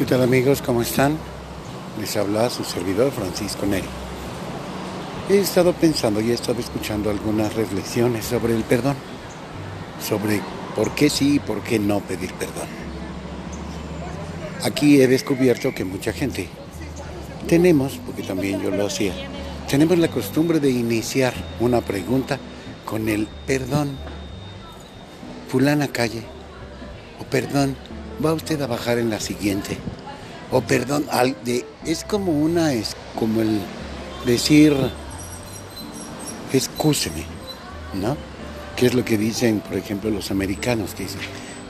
¿Qué tal amigos? ¿Cómo están? Les habla su servidor Francisco Neri. He estado pensando y he estado escuchando algunas reflexiones sobre el perdón, sobre por qué sí y por qué no pedir perdón. Aquí he descubierto que mucha gente tenemos, porque también yo lo hacía, tenemos la costumbre de iniciar una pregunta con el perdón. Fulana calle, o perdón, va usted a bajar en la siguiente. O perdón, es como una, es como el decir, excúseme, ¿no? ¿Qué es lo que dicen, por ejemplo, los americanos? Que dicen,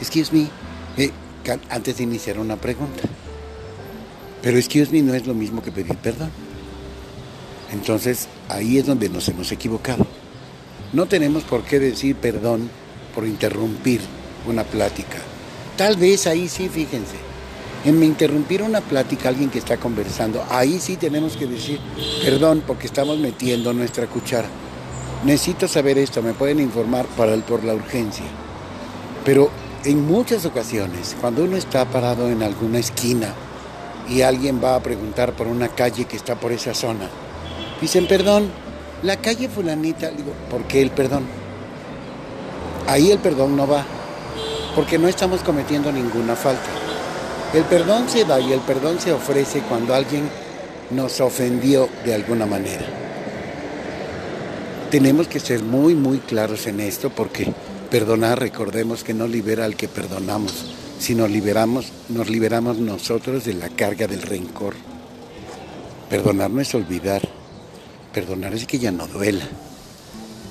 excuse me, eh, antes de iniciar una pregunta. Pero excuse me no es lo mismo que pedir perdón. Entonces, ahí es donde nos hemos equivocado. No tenemos por qué decir perdón por interrumpir una plática Tal vez ahí sí, fíjense, en me interrumpir una plática alguien que está conversando, ahí sí tenemos que decir, perdón, porque estamos metiendo nuestra cuchara. Necesito saber esto, me pueden informar para por la urgencia. Pero en muchas ocasiones, cuando uno está parado en alguna esquina y alguien va a preguntar por una calle que está por esa zona, dicen, perdón, la calle fulanita, digo, ¿por qué el perdón? Ahí el perdón no va porque no estamos cometiendo ninguna falta. El perdón se da y el perdón se ofrece cuando alguien nos ofendió de alguna manera. Tenemos que ser muy, muy claros en esto porque perdonar, recordemos que no libera al que perdonamos, sino liberamos, nos liberamos nosotros de la carga del rencor. Perdonar no es olvidar, perdonar es que ya no duela,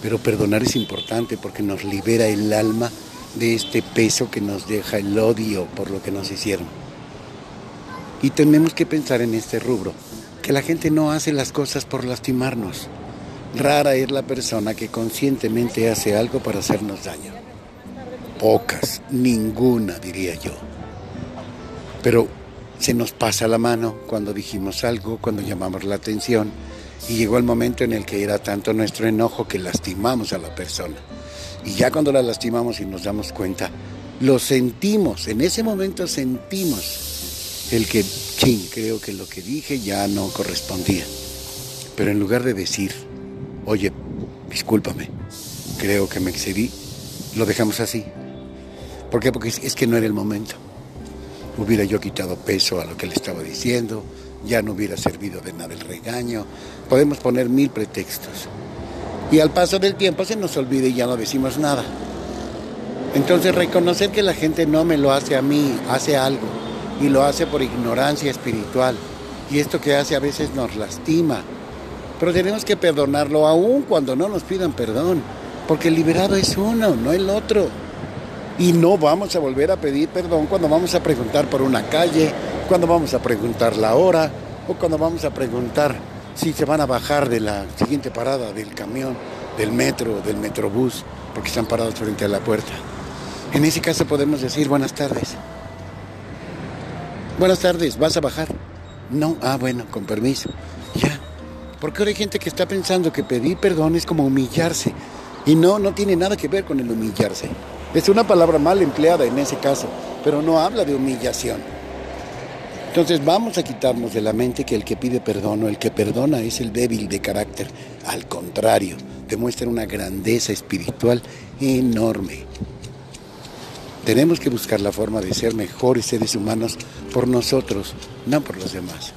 pero perdonar es importante porque nos libera el alma de este peso que nos deja el odio por lo que nos hicieron. Y tenemos que pensar en este rubro, que la gente no hace las cosas por lastimarnos. Rara es la persona que conscientemente hace algo para hacernos daño. Pocas, ninguna diría yo. Pero se nos pasa la mano cuando dijimos algo, cuando llamamos la atención y llegó el momento en el que era tanto nuestro enojo que lastimamos a la persona. Y ya cuando la lastimamos y nos damos cuenta, lo sentimos, en ese momento sentimos el que, ching, creo que lo que dije ya no correspondía. Pero en lugar de decir, oye, discúlpame, creo que me excedí, lo dejamos así. ¿Por qué? Porque es que no era el momento. Hubiera yo quitado peso a lo que le estaba diciendo, ya no hubiera servido de nada el regaño. Podemos poner mil pretextos. Y al paso del tiempo se nos olvida y ya no decimos nada. Entonces reconocer que la gente no me lo hace a mí, hace algo y lo hace por ignorancia espiritual. Y esto que hace a veces nos lastima. Pero tenemos que perdonarlo aún cuando no nos pidan perdón. Porque el liberado es uno, no el otro. Y no vamos a volver a pedir perdón cuando vamos a preguntar por una calle, cuando vamos a preguntar la hora o cuando vamos a preguntar si se van a bajar de la siguiente parada del camión, del metro, del metrobús, porque están parados frente a la puerta. En ese caso podemos decir buenas tardes. Buenas tardes, ¿vas a bajar? No, ah, bueno, con permiso. Ya. Porque ahora hay gente que está pensando que pedir perdón es como humillarse. Y no, no tiene nada que ver con el humillarse. Es una palabra mal empleada en ese caso, pero no habla de humillación. Entonces vamos a quitarnos de la mente que el que pide perdón o el que perdona es el débil de carácter. Al contrario, demuestra una grandeza espiritual enorme. Tenemos que buscar la forma de ser mejores seres humanos por nosotros, no por los demás.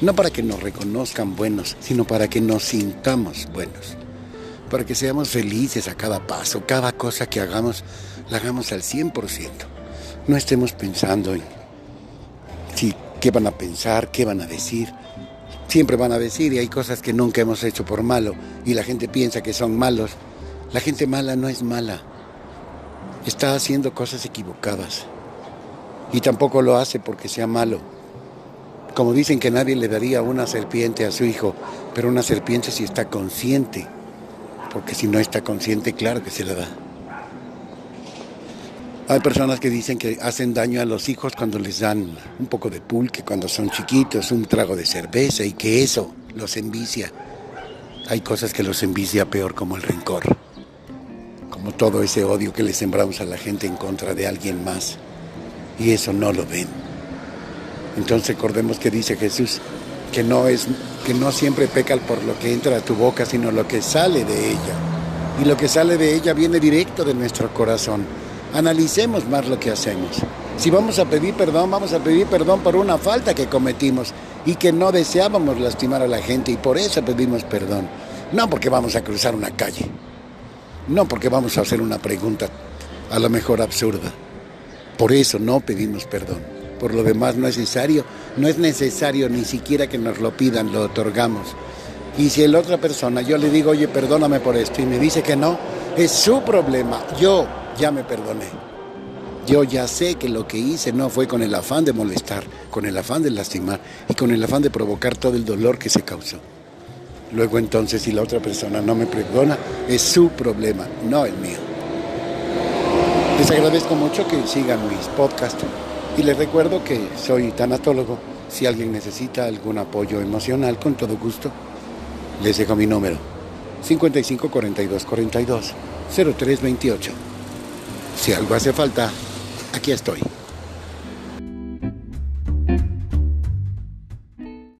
No para que nos reconozcan buenos, sino para que nos sintamos buenos. Para que seamos felices a cada paso, cada cosa que hagamos, la hagamos al 100%. No estemos pensando en ¿qué van a pensar? ¿Qué van a decir? Siempre van a decir y hay cosas que nunca hemos hecho por malo y la gente piensa que son malos. La gente mala no es mala. Está haciendo cosas equivocadas. Y tampoco lo hace porque sea malo. Como dicen que nadie le daría una serpiente a su hijo, pero una serpiente si está consciente. Porque si no está consciente, claro que se la da. Hay personas que dicen que hacen daño a los hijos cuando les dan un poco de pulque, cuando son chiquitos, un trago de cerveza y que eso los envicia. Hay cosas que los envicia peor como el rencor, todo ese odio que le sembramos a la gente en contra de alguien más. Y eso no lo ven. Entonces recordemos que dice Jesús que no es que no siempre peca por lo que entra a tu boca, sino lo que sale de ella. Y lo que sale de ella viene directo de nuestro corazón. Analicemos más lo que hacemos. Si vamos a pedir perdón, vamos a pedir perdón por una falta que cometimos y que no deseábamos lastimar a la gente y por eso pedimos perdón. No porque vamos a cruzar una calle. No porque vamos a hacer una pregunta a lo mejor absurda. Por eso no pedimos perdón. Por lo demás no es necesario, no es necesario ni siquiera que nos lo pidan, lo otorgamos. Y si la otra persona, yo le digo, oye, perdóname por esto, y me dice que no, es su problema. Yo ya me perdoné. Yo ya sé que lo que hice no fue con el afán de molestar, con el afán de lastimar y con el afán de provocar todo el dolor que se causó. Luego entonces, si la otra persona no me perdona, es su problema, no el mío. Les agradezco mucho que sigan mis podcasts y les recuerdo que soy tanatólogo. Si alguien necesita algún apoyo emocional, con todo gusto, les dejo mi número 55 42 42 0328. Si algo hace falta, aquí estoy.